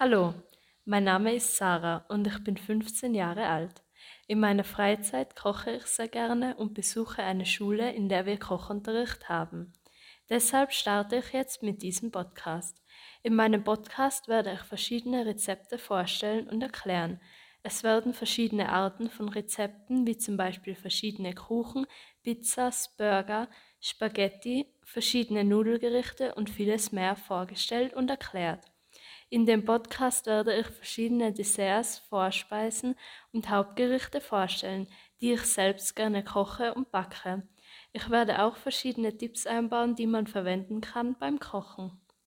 Hallo, mein Name ist Sarah und ich bin 15 Jahre alt. In meiner Freizeit koche ich sehr gerne und besuche eine Schule, in der wir Kochunterricht haben. Deshalb starte ich jetzt mit diesem Podcast. In meinem Podcast werde ich verschiedene Rezepte vorstellen und erklären. Es werden verschiedene Arten von Rezepten, wie zum Beispiel verschiedene Kuchen, Pizzas, Burger, Spaghetti, verschiedene Nudelgerichte und vieles mehr vorgestellt und erklärt. In dem Podcast werde ich verschiedene Desserts, Vorspeisen und Hauptgerichte vorstellen, die ich selbst gerne koche und backe. Ich werde auch verschiedene Tipps einbauen, die man verwenden kann beim Kochen.